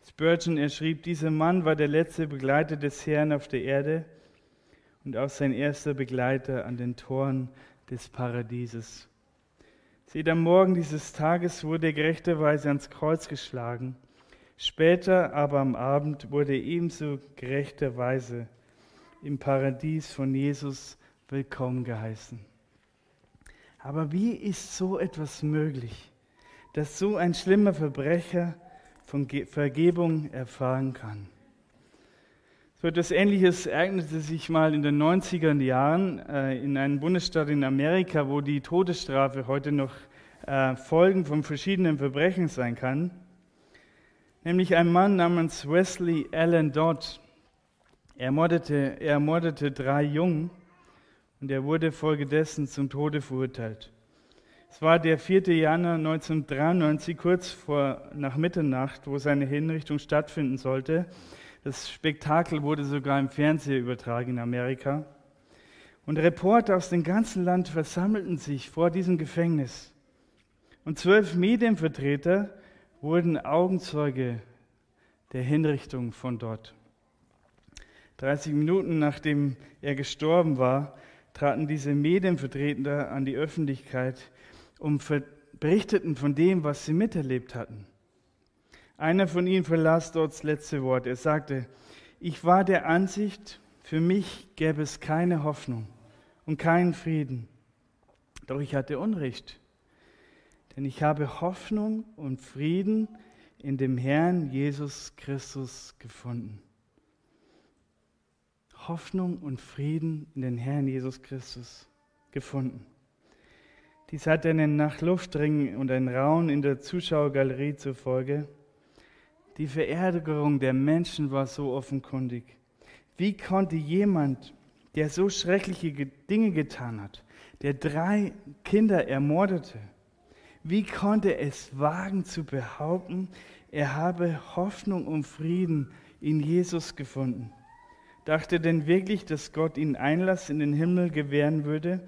Spurgeon, er schrieb, dieser Mann war der letzte Begleiter des Herrn auf der Erde und auch sein erster Begleiter an den Toren des Paradieses. Seht, am Morgen dieses Tages wurde er gerechterweise ans Kreuz geschlagen. Später aber am Abend wurde er ebenso gerechterweise im Paradies von Jesus willkommen geheißen. Aber wie ist so etwas möglich? dass so ein schlimmer Verbrecher von Vergebung erfahren kann. So etwas Ähnliches ereignete sich mal in den 90er Jahren äh, in einem Bundesstaat in Amerika, wo die Todesstrafe heute noch äh, Folgen von verschiedenen Verbrechen sein kann. Nämlich ein Mann namens Wesley Allen Dodd. Er ermordete, er ermordete drei Jungen und er wurde folgedessen zum Tode verurteilt. Es war der 4. Januar 1993, kurz vor nach Mitternacht, wo seine Hinrichtung stattfinden sollte. Das Spektakel wurde sogar im Fernsehen übertragen in Amerika. Und Reporter aus dem ganzen Land versammelten sich vor diesem Gefängnis. Und zwölf Medienvertreter wurden Augenzeuge der Hinrichtung von dort. 30 Minuten nachdem er gestorben war, traten diese Medienvertreter an die Öffentlichkeit und berichteten von dem, was sie miterlebt hatten. Einer von ihnen verlas dort das letzte Wort. Er sagte, ich war der Ansicht, für mich gäbe es keine Hoffnung und keinen Frieden. Doch ich hatte Unrecht, denn ich habe Hoffnung und Frieden in dem Herrn Jesus Christus gefunden. Hoffnung und Frieden in den Herrn Jesus Christus gefunden. Dies hatte einen nach und ein Raun in der Zuschauergalerie zur Folge. Die Verärgerung der Menschen war so offenkundig. Wie konnte jemand, der so schreckliche Dinge getan hat, der drei Kinder ermordete, wie konnte es wagen zu behaupten, er habe Hoffnung und Frieden in Jesus gefunden? Dachte denn wirklich, dass Gott ihn Einlass in den Himmel gewähren würde,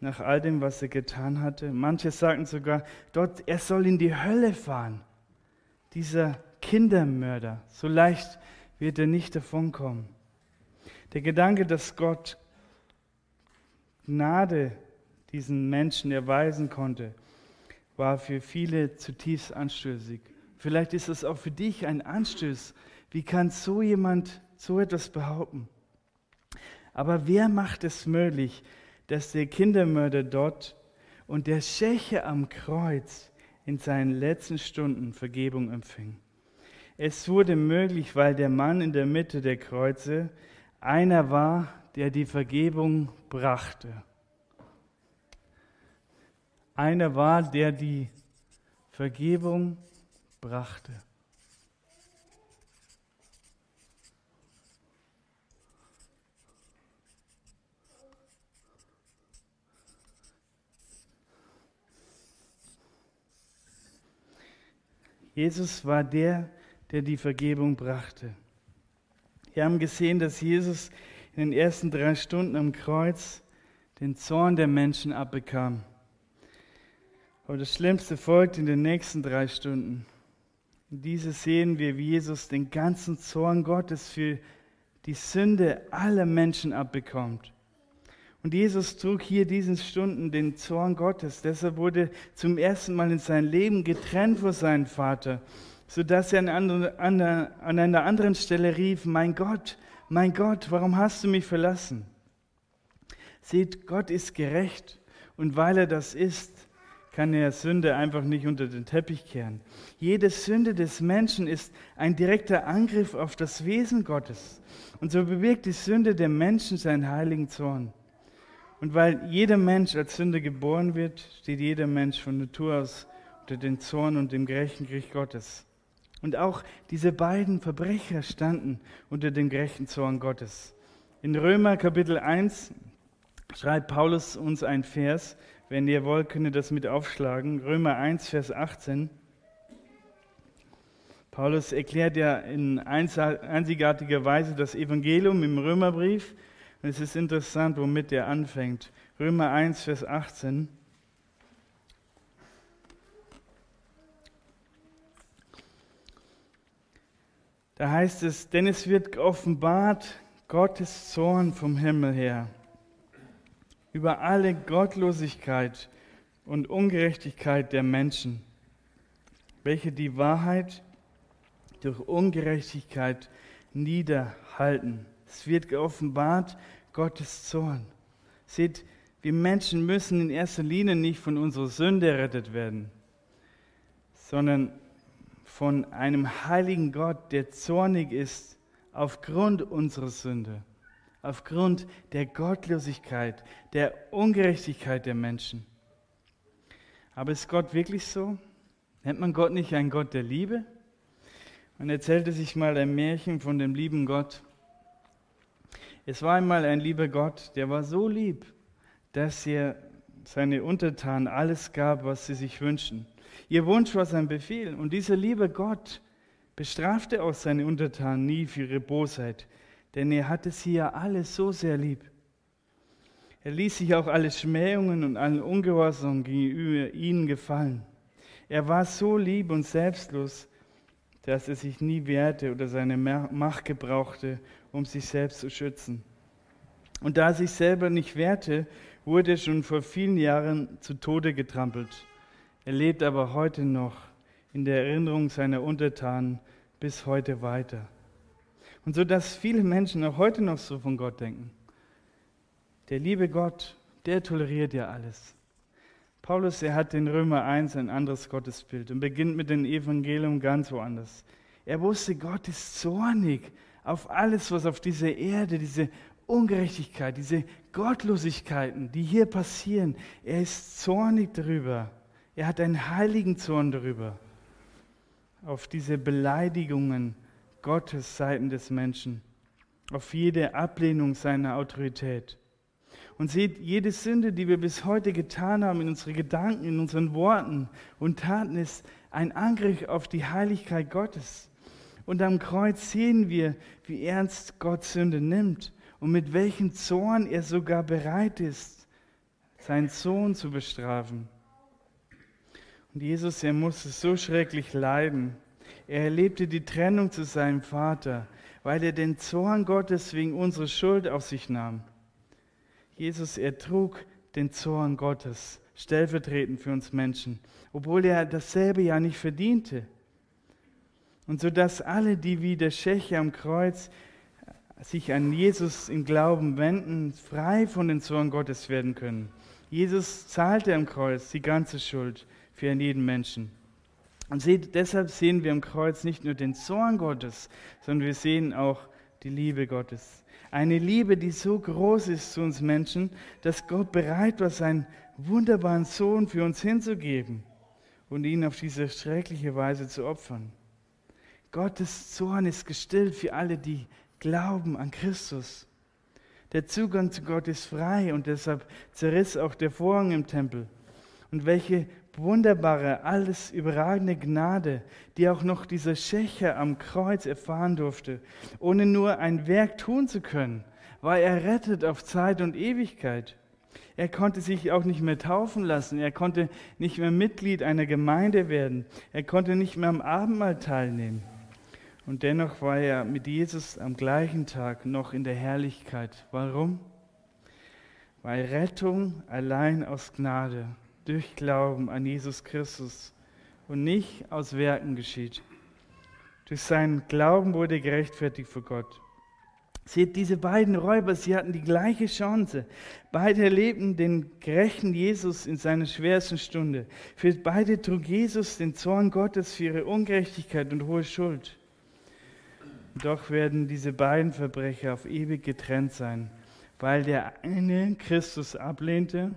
nach all dem, was er getan hatte. Manche sagten sogar, dort, er soll in die Hölle fahren. Dieser Kindermörder, so leicht wird er nicht davonkommen. Der Gedanke, dass Gott Gnade diesen Menschen erweisen konnte, war für viele zutiefst anstößig. Vielleicht ist es auch für dich ein Anstöß. Wie kann so jemand so etwas behaupten? Aber wer macht es möglich, dass der Kindermörder dort und der Schächer am Kreuz in seinen letzten Stunden Vergebung empfing. Es wurde möglich, weil der Mann in der Mitte der Kreuze einer war, der die Vergebung brachte. Einer war, der die Vergebung brachte. Jesus war der, der die Vergebung brachte. Wir haben gesehen, dass Jesus in den ersten drei Stunden am Kreuz den Zorn der Menschen abbekam. Aber das Schlimmste folgt in den nächsten drei Stunden. In diese sehen wir, wie Jesus den ganzen Zorn Gottes für die Sünde aller Menschen abbekommt. Und Jesus trug hier diesen Stunden den Zorn Gottes. Deshalb wurde zum ersten Mal in seinem Leben getrennt vor seinem Vater, sodass er an, einer anderen Stelle rief, mein Gott, mein Gott, warum hast du mich verlassen? Seht, Gott ist gerecht und weil er das ist, kann er Sünde einfach nicht unter den Teppich kehren. Jede Sünde des Menschen ist ein direkter Angriff auf das Wesen Gottes. Und so bewirkt die Sünde der Menschen seinen heiligen Zorn. Und weil jeder Mensch als Sünde geboren wird, steht jeder Mensch von Natur aus unter den Zorn und dem gerechten Gericht Gottes. Und auch diese beiden Verbrecher standen unter dem gerechten Zorn Gottes. In Römer Kapitel 1 schreibt Paulus uns ein Vers, wenn ihr wollt, könnt ihr das mit aufschlagen. Römer 1, Vers 18. Paulus erklärt ja in einzigartiger Weise das Evangelium im Römerbrief und es ist interessant, womit er anfängt. Römer 1, Vers 18. Da heißt es, denn es wird offenbart Gottes Zorn vom Himmel her über alle Gottlosigkeit und Ungerechtigkeit der Menschen, welche die Wahrheit durch Ungerechtigkeit niederhalten. Es wird geoffenbart Gottes Zorn. Seht, wir Menschen müssen in erster Linie nicht von unserer Sünde errettet werden, sondern von einem heiligen Gott, der zornig ist aufgrund unserer Sünde, aufgrund der Gottlosigkeit, der Ungerechtigkeit der Menschen. Aber ist Gott wirklich so? Nennt man Gott nicht ein Gott der Liebe? Man erzählte sich mal ein Märchen von dem lieben Gott, es war einmal ein lieber Gott, der war so lieb, dass er seine Untertanen alles gab, was sie sich wünschen. Ihr Wunsch war sein Befehl. Und dieser liebe Gott bestrafte auch seine Untertanen nie für ihre Bosheit, denn er hatte sie ja alle so sehr lieb. Er ließ sich auch alle Schmähungen und allen Ungehorsam gegenüber ihnen gefallen. Er war so lieb und selbstlos, dass er sich nie wehrte oder seine Macht gebrauchte, um sich selbst zu schützen. Und da er sich selber nicht wehrte, wurde er schon vor vielen Jahren zu Tode getrampelt. Er lebt aber heute noch in der Erinnerung seiner Untertanen bis heute weiter. Und so dass viele Menschen auch heute noch so von Gott denken. Der liebe Gott, der toleriert ja alles. Paulus, er hat in Römer 1 ein anderes Gottesbild und beginnt mit dem Evangelium ganz woanders. Er wusste, Gott ist zornig auf alles, was auf dieser Erde, diese Ungerechtigkeit, diese Gottlosigkeiten, die hier passieren. Er ist zornig darüber. Er hat einen heiligen Zorn darüber. Auf diese Beleidigungen Gottes Seiten des Menschen. Auf jede Ablehnung seiner Autorität. Und seht, jede Sünde, die wir bis heute getan haben in unseren Gedanken, in unseren Worten und Taten, ist ein Angriff auf die Heiligkeit Gottes. Und am Kreuz sehen wir, wie ernst Gott Sünde nimmt und mit welchem Zorn er sogar bereit ist, seinen Sohn zu bestrafen. Und Jesus, er musste so schrecklich leiden. Er erlebte die Trennung zu seinem Vater, weil er den Zorn Gottes wegen unserer Schuld auf sich nahm. Jesus, er trug den Zorn Gottes stellvertretend für uns Menschen, obwohl er dasselbe ja nicht verdiente. Und so dass alle, die wie der Schächer am Kreuz sich an Jesus im Glauben wenden, frei von den Zorn Gottes werden können. Jesus zahlte am Kreuz die ganze Schuld für jeden Menschen. Und seht, deshalb sehen wir am Kreuz nicht nur den Zorn Gottes, sondern wir sehen auch die Liebe Gottes. Eine Liebe, die so groß ist zu uns Menschen, dass Gott bereit war, seinen wunderbaren Sohn für uns hinzugeben und ihn auf diese schreckliche Weise zu opfern. Gottes Zorn ist gestillt für alle, die glauben an Christus. Der Zugang zu Gott ist frei und deshalb zerriss auch der Vorhang im Tempel. Und welche wunderbare, alles überragende Gnade, die auch noch dieser Schächer am Kreuz erfahren durfte, ohne nur ein Werk tun zu können, war er rettet auf Zeit und Ewigkeit. Er konnte sich auch nicht mehr taufen lassen. Er konnte nicht mehr Mitglied einer Gemeinde werden. Er konnte nicht mehr am Abendmahl teilnehmen. Und dennoch war er mit Jesus am gleichen Tag noch in der Herrlichkeit. Warum? Weil Rettung allein aus Gnade, durch Glauben an Jesus Christus und nicht aus Werken geschieht. Durch seinen Glauben wurde er gerechtfertigt vor Gott. Seht, diese beiden Räuber, sie hatten die gleiche Chance. Beide erlebten den gerechten Jesus in seiner schwersten Stunde. Für beide trug Jesus den Zorn Gottes für ihre Ungerechtigkeit und hohe Schuld. Doch werden diese beiden Verbrecher auf ewig getrennt sein, weil der eine Christus ablehnte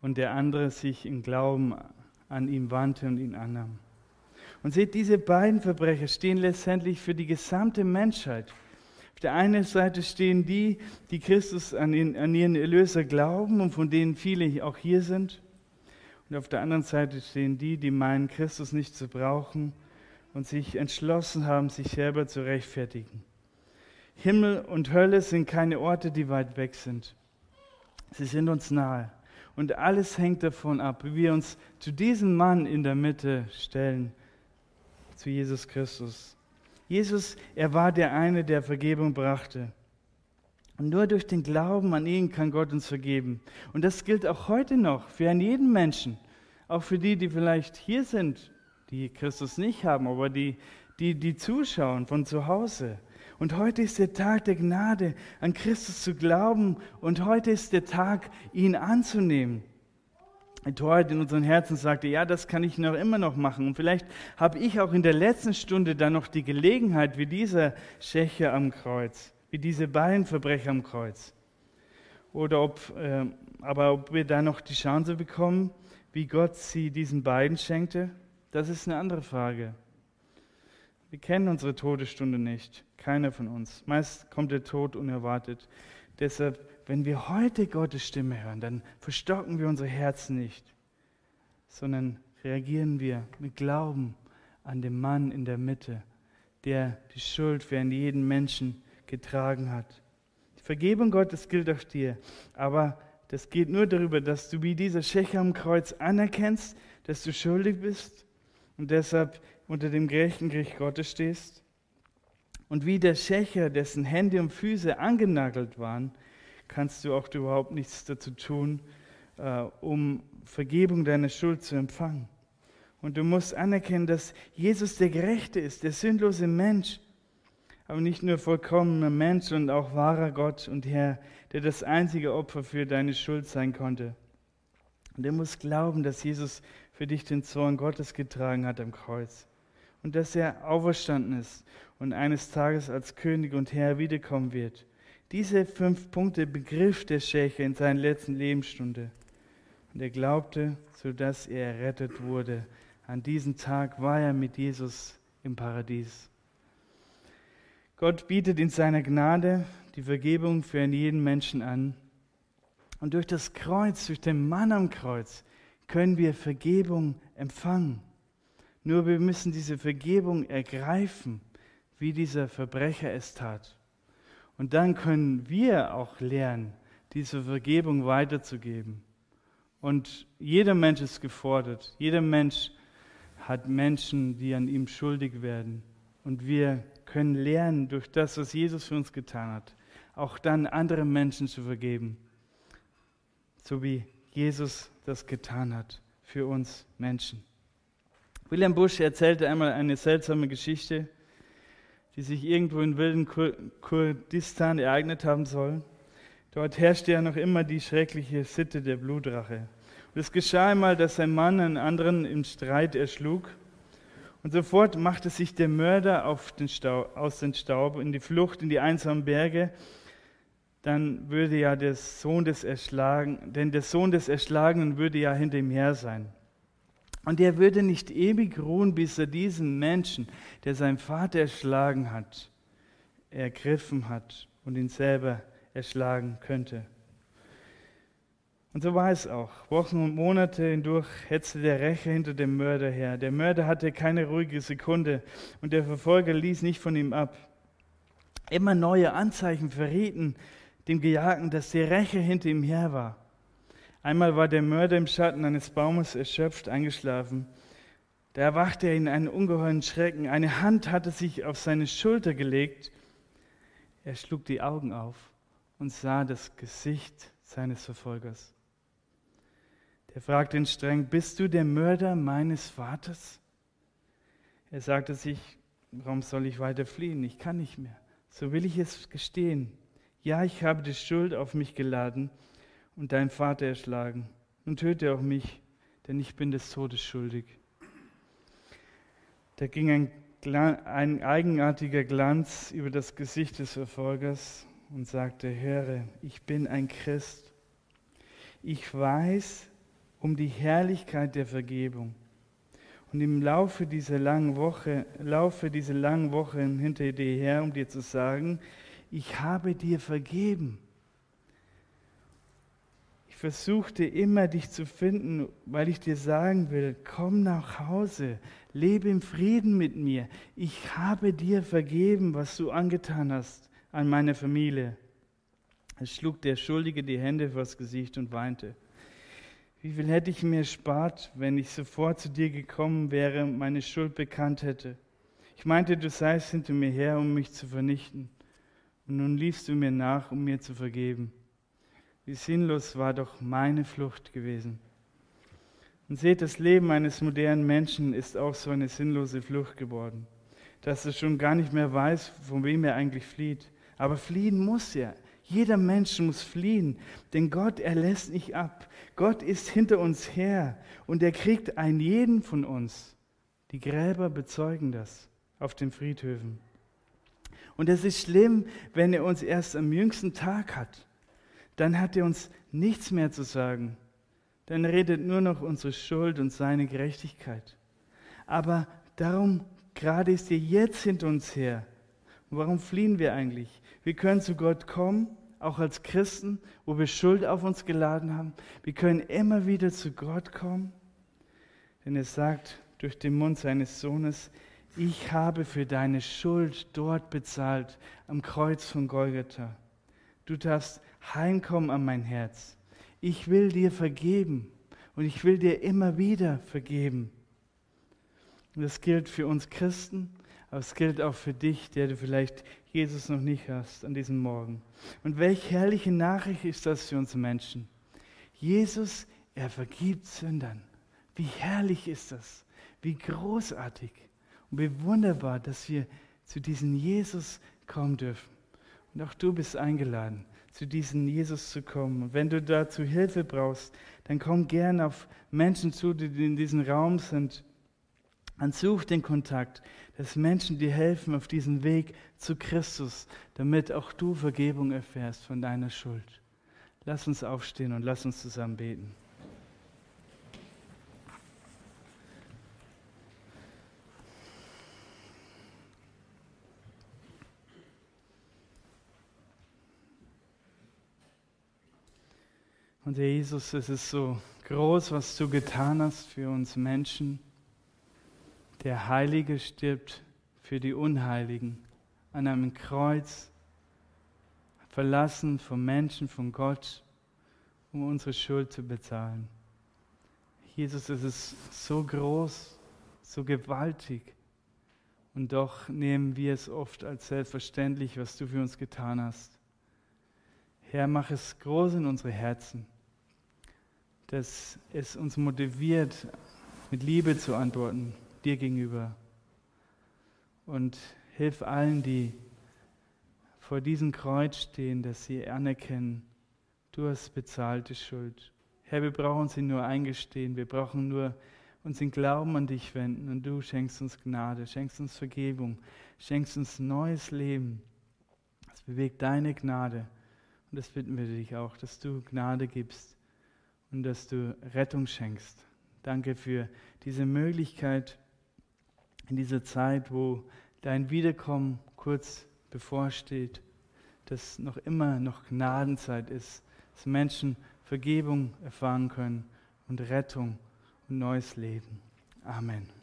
und der andere sich im Glauben an ihn wandte und ihn annahm. Und seht, diese beiden Verbrecher stehen letztendlich für die gesamte Menschheit. Auf der einen Seite stehen die, die Christus an, ihn, an ihren Erlöser glauben und von denen viele auch hier sind. Und auf der anderen Seite stehen die, die meinen, Christus nicht zu brauchen und sich entschlossen haben, sich selber zu rechtfertigen. Himmel und Hölle sind keine Orte, die weit weg sind. Sie sind uns nahe. Und alles hängt davon ab, wie wir uns zu diesem Mann in der Mitte stellen, zu Jesus Christus. Jesus, er war der eine, der Vergebung brachte. Und nur durch den Glauben an ihn kann Gott uns vergeben. Und das gilt auch heute noch für jeden Menschen. Auch für die, die vielleicht hier sind, die Christus nicht haben, aber die, die, die zuschauen von zu Hause. Und heute ist der Tag der Gnade, an Christus zu glauben. Und heute ist der Tag, ihn anzunehmen ein Torheit in unseren Herzen sagte, ja, das kann ich noch immer noch machen. Und vielleicht habe ich auch in der letzten Stunde dann noch die Gelegenheit, wie dieser Schächer am Kreuz, wie diese beiden Verbrecher am Kreuz. Oder ob, äh, aber ob wir da noch die Chance bekommen, wie Gott sie diesen beiden schenkte, das ist eine andere Frage. Wir kennen unsere Todesstunde nicht, keiner von uns. Meist kommt der Tod unerwartet. Deshalb wenn wir heute Gottes Stimme hören, dann verstocken wir unsere Herzen nicht, sondern reagieren wir mit Glauben an den Mann in der Mitte, der die Schuld für jeden Menschen getragen hat. Die Vergebung Gottes gilt auch dir, aber das geht nur darüber, dass du wie dieser Schächer am Kreuz anerkennst, dass du schuldig bist und deshalb unter dem gerechten Gericht Gottes stehst. Und wie der Schächer, dessen Hände und Füße angenagelt waren, kannst du auch überhaupt nichts dazu tun, äh, um Vergebung deiner Schuld zu empfangen. Und du musst anerkennen, dass Jesus der Gerechte ist, der sündlose Mensch, aber nicht nur vollkommener Mensch, sondern auch wahrer Gott und Herr, der das einzige Opfer für deine Schuld sein konnte. Und er muss glauben, dass Jesus für dich den Zorn Gottes getragen hat am Kreuz und dass er auferstanden ist und eines Tages als König und Herr wiederkommen wird. Diese fünf Punkte begriff der Schächer in seiner letzten Lebensstunde. Und er glaubte, sodass er errettet wurde. An diesem Tag war er mit Jesus im Paradies. Gott bietet in seiner Gnade die Vergebung für jeden Menschen an. Und durch das Kreuz, durch den Mann am Kreuz, können wir Vergebung empfangen. Nur wir müssen diese Vergebung ergreifen, wie dieser Verbrecher es tat. Und dann können wir auch lernen, diese Vergebung weiterzugeben. Und jeder Mensch ist gefordert. Jeder Mensch hat Menschen, die an ihm schuldig werden. Und wir können lernen, durch das, was Jesus für uns getan hat, auch dann andere Menschen zu vergeben. So wie Jesus das getan hat für uns Menschen. William Bush erzählte einmal eine seltsame Geschichte die sich irgendwo in wilden Kurdistan ereignet haben soll. Dort herrschte ja noch immer die schreckliche Sitte der Blutrache. Und es geschah einmal, dass ein Mann einen anderen im Streit erschlug. Und sofort machte sich der Mörder den Staub, aus dem Staub in die Flucht in die einsamen Berge. Dann würde ja der Sohn des Erschlagen, denn der Sohn des Erschlagenen würde ja hinter ihm her sein. Und er würde nicht ewig ruhen, bis er diesen Menschen, der seinen Vater erschlagen hat, ergriffen hat und ihn selber erschlagen könnte. Und so war es auch. Wochen und Monate hindurch hetzte der Rächer hinter dem Mörder her. Der Mörder hatte keine ruhige Sekunde und der Verfolger ließ nicht von ihm ab. Immer neue Anzeichen verrieten dem Gejagten, dass die Räche hinter ihm her war. Einmal war der Mörder im Schatten eines Baumes erschöpft eingeschlafen. Da erwachte er in einen ungeheuren Schrecken. Eine Hand hatte sich auf seine Schulter gelegt. Er schlug die Augen auf und sah das Gesicht seines Verfolgers. Der fragte ihn streng, bist du der Mörder meines Vaters? Er sagte sich, warum soll ich weiter fliehen? Ich kann nicht mehr. So will ich es gestehen. Ja, ich habe die Schuld auf mich geladen und deinen Vater erschlagen. Nun töte auch mich, denn ich bin des Todes schuldig. Da ging ein, ein eigenartiger Glanz über das Gesicht des Verfolgers und sagte, höre, ich bin ein Christ. Ich weiß um die Herrlichkeit der Vergebung. Und im Laufe dieser langen Woche, laufe diese langen Wochen hinter dir her, um dir zu sagen, ich habe dir vergeben. Ich versuchte immer, dich zu finden, weil ich dir sagen will, komm nach Hause, lebe im Frieden mit mir. Ich habe dir vergeben, was du angetan hast an meine Familie. Es schlug der Schuldige die Hände vors Gesicht und weinte. Wie viel hätte ich mir spart, wenn ich sofort zu dir gekommen wäre und meine Schuld bekannt hätte? Ich meinte, du seist hinter mir her, um mich zu vernichten. Und nun liefst du mir nach, um mir zu vergeben. Wie sinnlos war doch meine Flucht gewesen. Und seht, das Leben eines modernen Menschen ist auch so eine sinnlose Flucht geworden, dass er schon gar nicht mehr weiß, von wem er eigentlich flieht. Aber fliehen muss er. Jeder Mensch muss fliehen, denn Gott, er lässt nicht ab. Gott ist hinter uns her und er kriegt einen jeden von uns. Die Gräber bezeugen das auf den Friedhöfen. Und es ist schlimm, wenn er uns erst am jüngsten Tag hat. Dann hat er uns nichts mehr zu sagen. Dann redet nur noch unsere Schuld und seine Gerechtigkeit. Aber darum gerade ist er jetzt hinter uns her. Warum fliehen wir eigentlich? Wir können zu Gott kommen auch als Christen, wo wir Schuld auf uns geladen haben. Wir können immer wieder zu Gott kommen, denn er sagt durch den Mund seines Sohnes, ich habe für deine Schuld dort bezahlt, am Kreuz von Golgatha. Du darfst heimkommen an mein Herz. Ich will dir vergeben und ich will dir immer wieder vergeben. Und das gilt für uns Christen, aber es gilt auch für dich, der du vielleicht Jesus noch nicht hast an diesem Morgen. Und welche herrliche Nachricht ist das für uns Menschen? Jesus, er vergibt Sündern. Wie herrlich ist das? Wie großartig und wie wunderbar, dass wir zu diesem Jesus kommen dürfen. Und auch du bist eingeladen, zu diesem Jesus zu kommen. Und wenn du dazu Hilfe brauchst, dann komm gern auf Menschen zu, die in diesem Raum sind und such den Kontakt, dass Menschen dir helfen auf diesem Weg zu Christus, damit auch du Vergebung erfährst von deiner Schuld. Lass uns aufstehen und lass uns zusammen beten. Und Herr Jesus, es ist so groß, was du getan hast für uns Menschen. Der Heilige stirbt für die Unheiligen an einem Kreuz, verlassen vom Menschen, von Gott, um unsere Schuld zu bezahlen. Jesus, es ist so groß, so gewaltig. Und doch nehmen wir es oft als selbstverständlich, was du für uns getan hast. Herr, mach es groß in unsere Herzen, dass es uns motiviert, mit Liebe zu antworten, dir gegenüber. Und hilf allen, die vor diesem Kreuz stehen, dass sie anerkennen, du hast bezahlte Schuld. Herr, wir brauchen sie nur eingestehen, wir brauchen nur uns in Glauben an dich wenden und du schenkst uns Gnade, schenkst uns Vergebung, schenkst uns neues Leben. Es bewegt deine Gnade und das bitten wir dich auch, dass du Gnade gibst und dass du Rettung schenkst. Danke für diese Möglichkeit, in dieser Zeit, wo dein Wiederkommen kurz bevorsteht, dass noch immer noch Gnadenzeit ist, dass Menschen Vergebung erfahren können und Rettung und neues Leben. Amen.